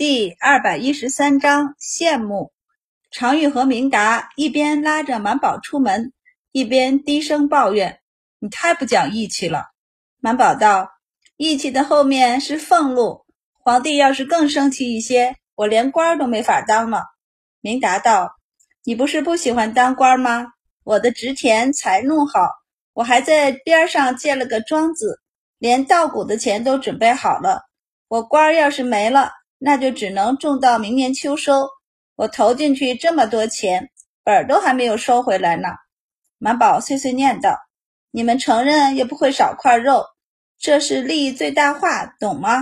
第二百一十三章羡慕。常玉和明达一边拉着满宝出门，一边低声抱怨：“你太不讲义气了。”满宝道：“义气的后面是俸禄。皇帝要是更生气一些，我连官都没法当了。”明达道：“你不是不喜欢当官吗？我的植田财弄好，我还在边上建了个庄子，连稻谷的钱都准备好了。我官要是没了，那就只能种到明年秋收。我投进去这么多钱，本儿都还没有收回来呢。”满宝碎碎念道：“你们承认也不会少块肉，这是利益最大化，懂吗？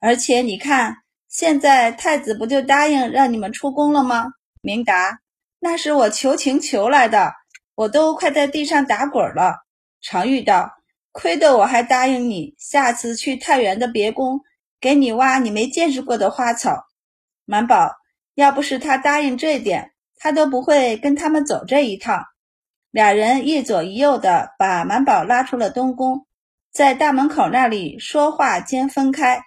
而且你看，现在太子不就答应让你们出宫了吗？”明达：“那是我求情求来的，我都快在地上打滚了。”常玉道：“亏得我还答应你，下次去太原的别宫。”给你挖你没见识过的花草，满宝，要不是他答应这点，他都不会跟他们走这一趟。俩人一左一右的把满宝拉出了东宫，在大门口那里说话间分开。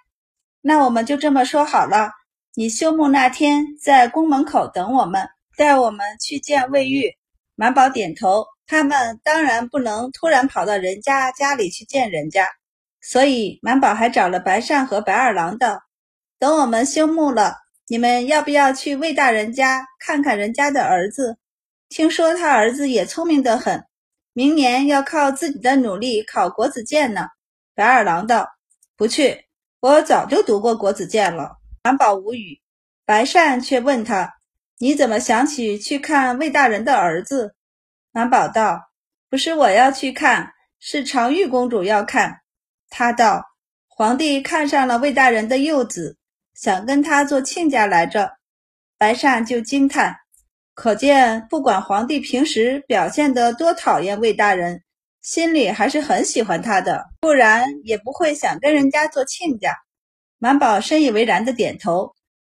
那我们就这么说好了，你休沐那天在宫门口等我们，带我们去见魏玉。满宝点头，他们当然不能突然跑到人家家里去见人家。所以满宝还找了白善和白二郎道：“等我们休沐了，你们要不要去魏大人家看看人家的儿子？听说他儿子也聪明得很，明年要靠自己的努力考国子监呢。”白二郎道：“不去，我早就读过国子监了。”满宝无语，白善却问他：“你怎么想起去看魏大人的儿子？”满宝道：“不是我要去看，是常玉公主要看。”他道：“皇帝看上了魏大人的幼子，想跟他做亲家来着。”白善就惊叹：“可见，不管皇帝平时表现得多讨厌魏大人，心里还是很喜欢他的，不然也不会想跟人家做亲家。”满宝深以为然的点头，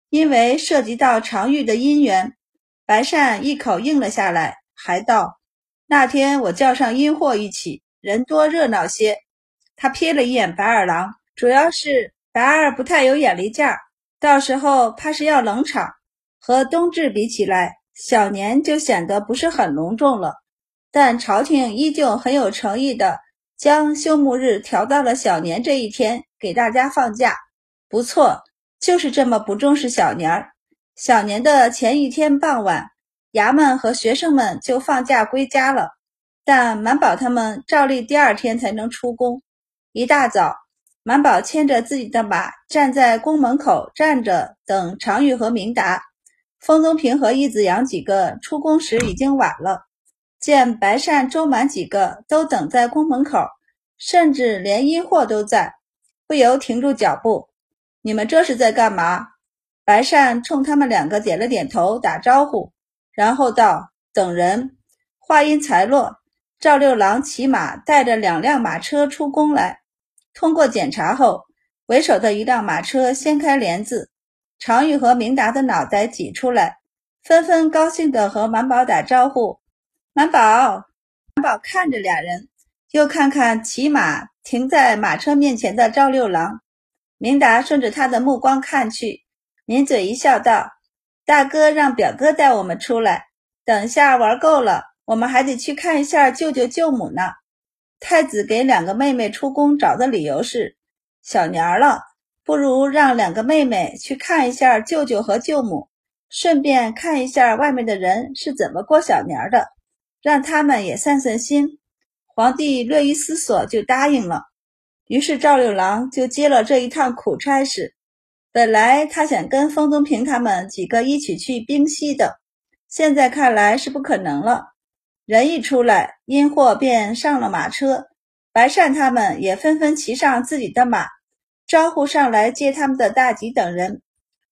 因为涉及到常玉的姻缘，白善一口应了下来，还道：“那天我叫上阴货一起，人多热闹些。”他瞥了一眼白二郎，主要是白二不太有眼力劲儿，到时候怕是要冷场。和冬至比起来，小年就显得不是很隆重了。但朝廷依旧很有诚意的将休沐日调到了小年这一天，给大家放假。不错，就是这么不重视小年儿。小年的前一天傍晚，衙门和学生们就放假归家了，但满宝他们照例第二天才能出宫。一大早，满宝牵着自己的马站在宫门口站着，等常玉和明达、封宗平和义子阳几个出宫时已经晚了。见白善、周满几个都等在宫门口，甚至连阴货都在，不由停住脚步。你们这是在干嘛？白善冲他们两个点了点头，打招呼，然后道：“等人。”话音才落，赵六郎骑马带着两辆马车出宫来。通过检查后，为首的一辆马车掀开帘子，常玉和明达的脑袋挤出来，纷纷高兴地和满宝打招呼。满宝，满宝看着俩人，又看看骑马停在马车面前的赵六郎。明达顺着他的目光看去，抿嘴一笑，道：“大哥让表哥带我们出来，等下玩够了，我们还得去看一下舅舅舅母呢。”太子给两个妹妹出宫找的理由是小年儿了，不如让两个妹妹去看一下舅舅和舅母，顺便看一下外面的人是怎么过小年儿的，让他们也散散心。皇帝略一思索，就答应了。于是赵六郎就接了这一趟苦差事。本来他想跟封宗平他们几个一起去冰溪的，现在看来是不可能了。人一出来，阴货便上了马车，白善他们也纷纷骑上自己的马，招呼上来接他们的大吉等人。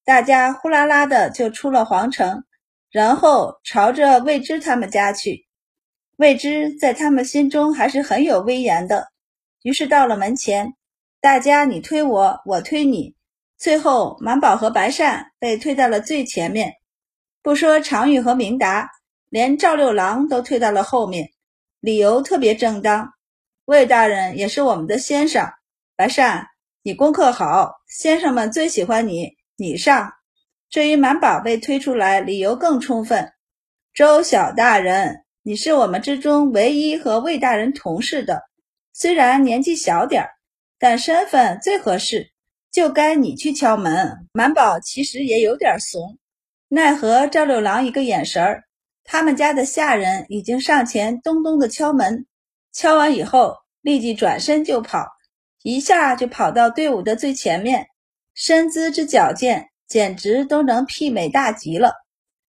大家呼啦啦的就出了皇城，然后朝着魏知他们家去。魏知在他们心中还是很有威严的，于是到了门前，大家你推我，我推你，最后满宝和白善被推到了最前面。不说常玉和明达。连赵六郎都推到了后面，理由特别正当。魏大人也是我们的先生，白善，你功课好，先生们最喜欢你，你上。至于满宝被推出来，理由更充分。周小大人，你是我们之中唯一和魏大人同事的，虽然年纪小点儿，但身份最合适，就该你去敲门。满宝其实也有点怂，奈何赵六郎一个眼神儿，他们家的下人已经上前咚咚的敲门，敲完以后立即转身就跑，一下就跑到队伍的最前面，身姿之矫健，简直都能媲美大吉了。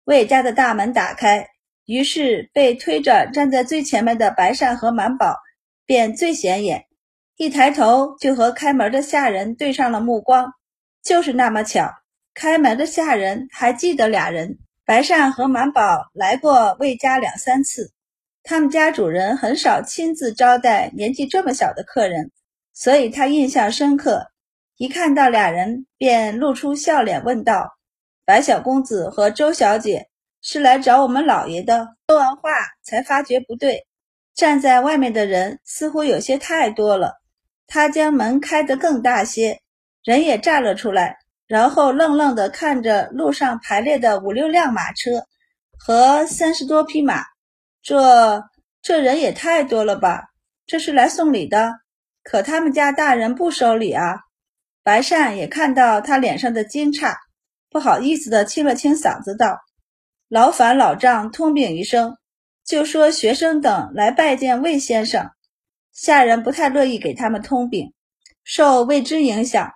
魏家的大门打开，于是被推着站在最前面的白善和满宝便最显眼。一抬头就和开门的下人对上了目光，就是那么巧，开门的下人还记得俩人。白善和满宝来过魏家两三次，他们家主人很少亲自招待年纪这么小的客人，所以他印象深刻。一看到俩人，便露出笑脸问道。白小公子和周小姐是来找我们老爷的。说完话，才发觉不对，站在外面的人似乎有些太多了。他将门开得更大些，人也站了出来，然后愣愣地看着路上排列的五六辆马车和三十多匹马。这这人也太多了吧？这是来送礼的？可他们家大人不收礼啊！白善也看到他脸上的惊诧。不好意思的清了清嗓子，道：“劳烦老丈通禀一声，就说学生等来拜见魏先生。”下人不太乐意给他们通禀，受未知影响，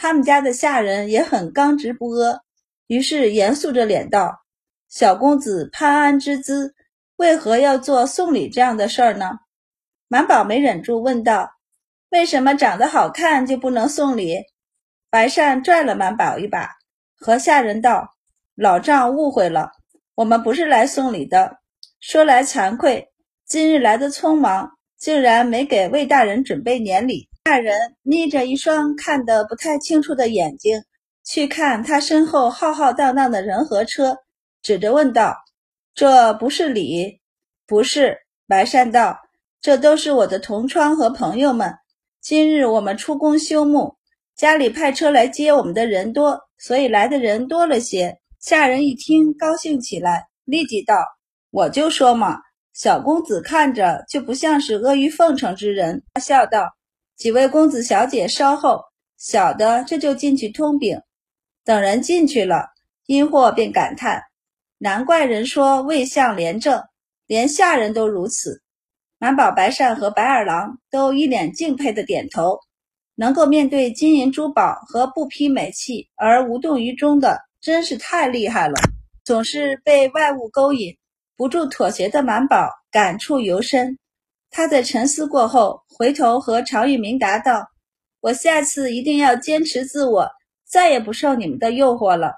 他们家的下人也很刚直不阿，于是严肃着脸道：“小公子潘安之姿，为何要做送礼这样的事儿呢？”满宝没忍住问道：“为什么长得好看就不能送礼？”白善拽了满宝一把。和下人道：“老丈误会了，我们不是来送礼的。说来惭愧，今日来的匆忙，竟然没给魏大人准备年礼。”下人眯着一双看得不太清楚的眼睛，去看他身后浩浩荡荡的人和车，指着问道：“这不是礼？”“不是。”白善道：“这都是我的同窗和朋友们。今日我们出宫休沐。”家里派车来接我们的人多，所以来的人多了些。下人一听，高兴起来，立即道：“我就说嘛，小公子看着就不像是阿谀奉承之人。”他笑道：“几位公子小姐稍后，小的这就进去通禀。”等人进去了，阴货便感叹：“难怪人说魏相廉政，连下人都如此。”满宝、白善和白二郎都一脸敬佩的点头。能够面对金银珠宝和不披美器而无动于衷的，真是太厉害了。总是被外物勾引，不住妥协的满宝感触尤深。他在沉思过后，回头和常玉明答道：“我下次一定要坚持自我，再也不受你们的诱惑了。”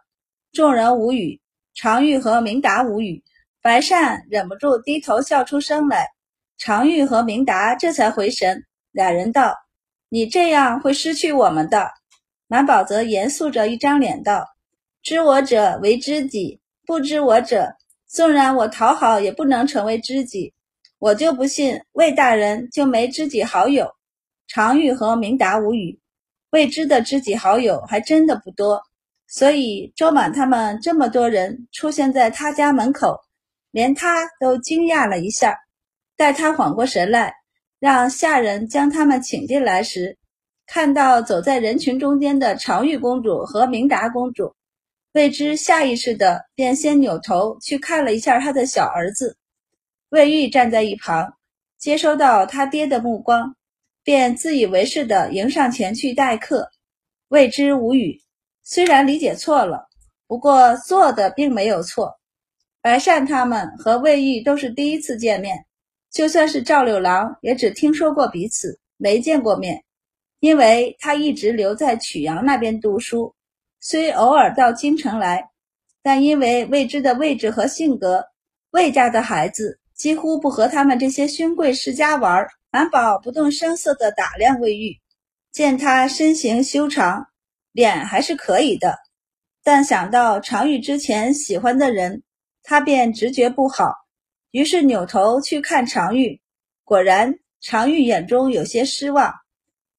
众人无语，常玉和明达无语。白善忍不住低头笑出声来。常玉和明达这才回神，俩人道。你这样会失去我们的。满宝则严肃着一张脸道：“知我者为知己，不知我者，纵然我讨好，也不能成为知己。我就不信魏大人就没知己好友。”常玉和明达无语，未知的知己好友还真的不多，所以周满他们这么多人出现在他家门口，连他都惊讶了一下。待他缓过神来。让下人将他们请进来时，看到走在人群中间的常玉公主和明达公主，魏之下意识的便先扭头去看了一下他的小儿子。魏玉站在一旁，接收到他爹的目光，便自以为是的迎上前去待客。魏之无语，虽然理解错了，不过做的并没有错。白善他们和魏玉都是第一次见面。就算是赵六郎，也只听说过彼此，没见过面，因为他一直留在曲阳那边读书，虽偶尔到京城来，但因为未知的位置和性格，魏家的孩子几乎不和他们这些勋贵世家玩。满宝不动声色地打量魏玉，见他身形修长，脸还是可以的，但想到常玉之前喜欢的人，他便直觉不好。于是扭头去看常玉，果然常玉眼中有些失望。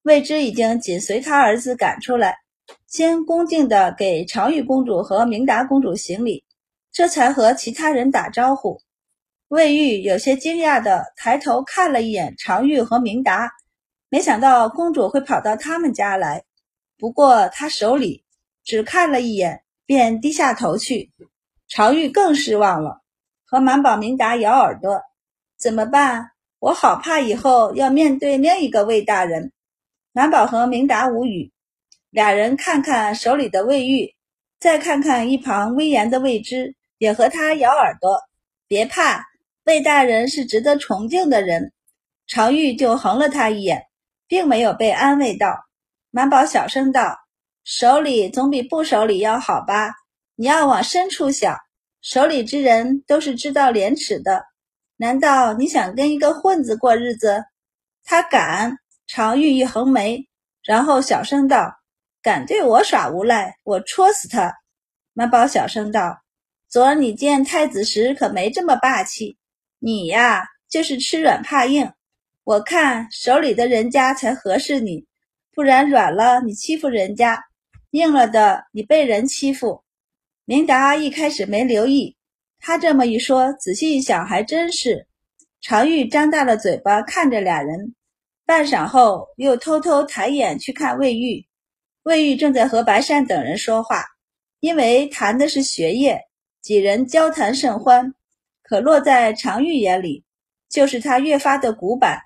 未知已经紧随他儿子赶出来，先恭敬地给常玉公主和明达公主行礼，这才和其他人打招呼。魏玉有些惊讶地抬头看了一眼常玉和明达，没想到公主会跑到他们家来。不过他手里只看了一眼，便低下头去。常玉更失望了，和满宝、明达咬耳朵：“怎么办？我好怕以后要面对另一个魏大人。”满宝和明达无语，俩人看看手里的魏玉，再看看一旁威严的魏之，也和他咬耳朵：“别怕。”魏大人是值得崇敬的人，常玉就横了他一眼，并没有被安慰到。满宝小声道：“手里总比不手里要好吧？你要往深处想，手里之人都是知道廉耻的。难道你想跟一个混子过日子？他敢？”常玉一横眉，然后小声道：“敢对我耍无赖，我戳死他。”满宝小声道：“昨儿你见太子时可没这么霸气。”你呀，就是吃软怕硬，我看手里的人家才合适你，不然软了你欺负人家，硬了的你被人欺负。明达一开始没留意，他这么一说，仔细一想，还真是。常玉张大了嘴巴看着俩人，半晌后又偷偷抬眼去看魏玉，魏玉正在和白善等人说话，因为谈的是学业，几人交谈甚欢。可落在常玉眼里，就是他越发的古板，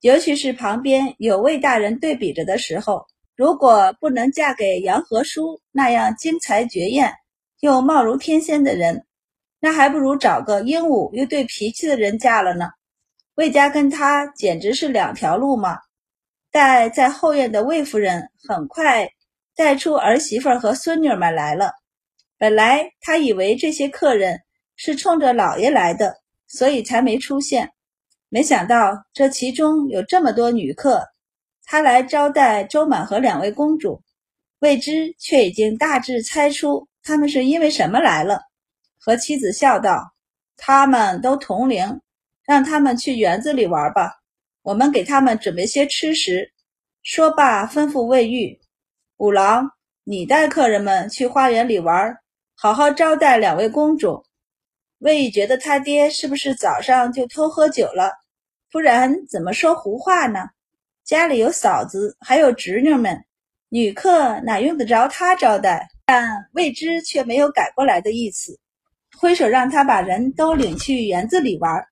尤其是旁边有魏大人对比着的时候。如果不能嫁给杨和叔那样惊才绝艳又貌如天仙的人，那还不如找个英武又对脾气的人嫁了呢。魏家跟他简直是两条路嘛。待在后院的魏夫人很快带出儿媳妇和孙女们来了，本来他以为这些客人。是冲着老爷来的，所以才没出现。没想到这其中有这么多女客，他来招待周满和两位公主，未知却已经大致猜出他们是因为什么来了。和妻子笑道：“他们都同龄，让他们去园子里玩吧，我们给他们准备些吃食。”说罢，吩咐魏玉：“五郎，你带客人们去花园里玩，好好招待两位公主。”魏玉觉得他爹是不是早上就偷喝酒了？不然怎么说胡话呢？家里有嫂子，还有侄女们，女客哪用得着他招待？但魏之却没有改过来的意思，挥手让他把人都领去园子里玩。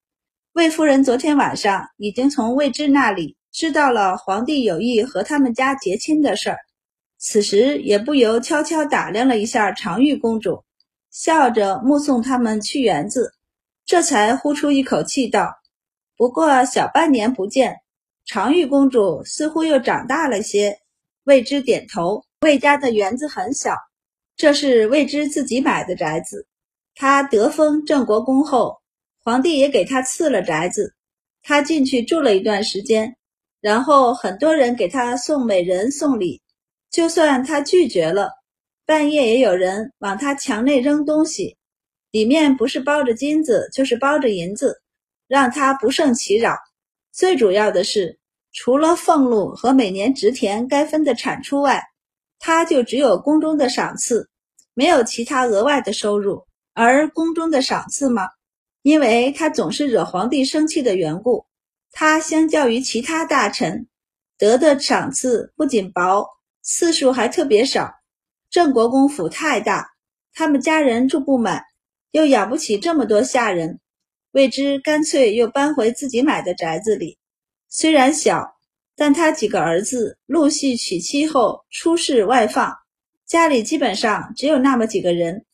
魏夫人昨天晚上已经从魏之那里知道了皇帝有意和他们家结亲的事儿，此时也不由悄悄打量了一下常玉公主。笑着目送他们去园子，这才呼出一口气道：“不过小半年不见，常玉公主似乎又长大了些。”魏之点头。魏家的园子很小，这是魏之自己买的宅子。他得封郑国公后，皇帝也给他赐了宅子。他进去住了一段时间，然后很多人给他送美人送礼，就算他拒绝了。半夜也有人往他墙内扔东西，里面不是包着金子，就是包着银子，让他不胜其扰。最主要的是，除了俸禄和每年植田该分的产出外，他就只有宫中的赏赐，没有其他额外的收入。而宫中的赏赐嘛，因为他总是惹皇帝生气的缘故，他相较于其他大臣得的赏赐不仅薄，次数还特别少。郑国公府太大，他们家人住不满，又养不起这么多下人，魏之干脆又搬回自己买的宅子里。虽然小，但他几个儿子陆续娶妻后出仕外放，家里基本上只有那么几个人，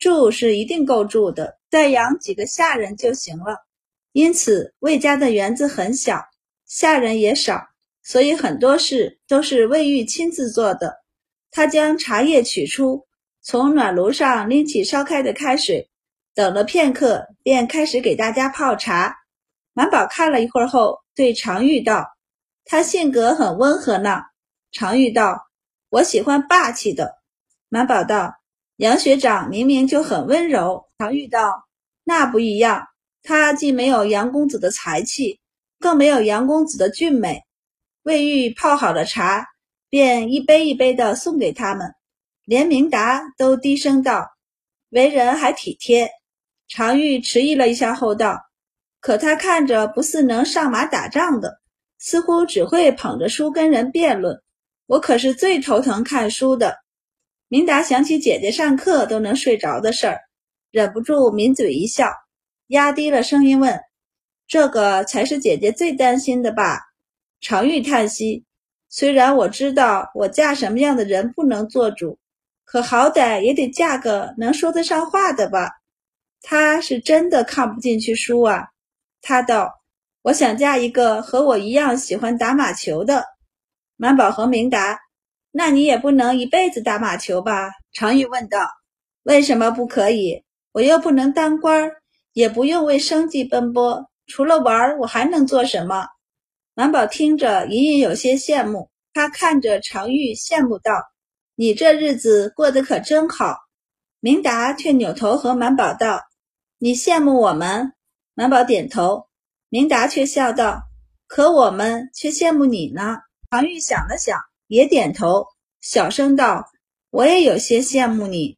住是一定够住的，再养几个下人就行了。因此，魏家的园子很小，下人也少，所以很多事都是魏玉亲自做的。他将茶叶取出，从暖炉上拎起烧开的开水，等了片刻，便开始给大家泡茶。满宝看了一会儿后，对常玉道：“他性格很温和呢。”常玉道：“我喜欢霸气的。”满宝道：“杨学长明明就很温柔。”常玉道：“那不一样，他既没有杨公子的才气，更没有杨公子的俊美。”魏玉泡好了茶。便一杯一杯的送给他们。连明达都低声道：“为人还体贴。”常玉迟疑了一下后道：“可他看着不似能上马打仗的，似乎只会捧着书跟人辩论。我可是最头疼看书的。”明达想起姐姐上课都能睡着的事儿，忍不住抿嘴一笑，压低了声音问：“这个才是姐姐最担心的吧？”常玉叹息：“虽然我知道我嫁什么样的人不能做主。”可好歹也得嫁个能说得上话的吧？他是真的看不进去书啊。他道：“我想嫁一个和我一样喜欢打马球的。”满宝和明答：“那你也不能一辈子打马球吧？”常玉问道：“为什么不可以？我又不能当官，也不用为生计奔波，除了玩，我还能做什么？”满宝听着，隐隐有些羡慕。他看着常玉，羡慕道。你这日子过得可真好，明达却扭头和满宝道：“你羡慕我们？”满宝点头，明达却笑道：“可我们却羡慕你呢。”常玉想了想，也点头，小声道：“我也有些羡慕你。”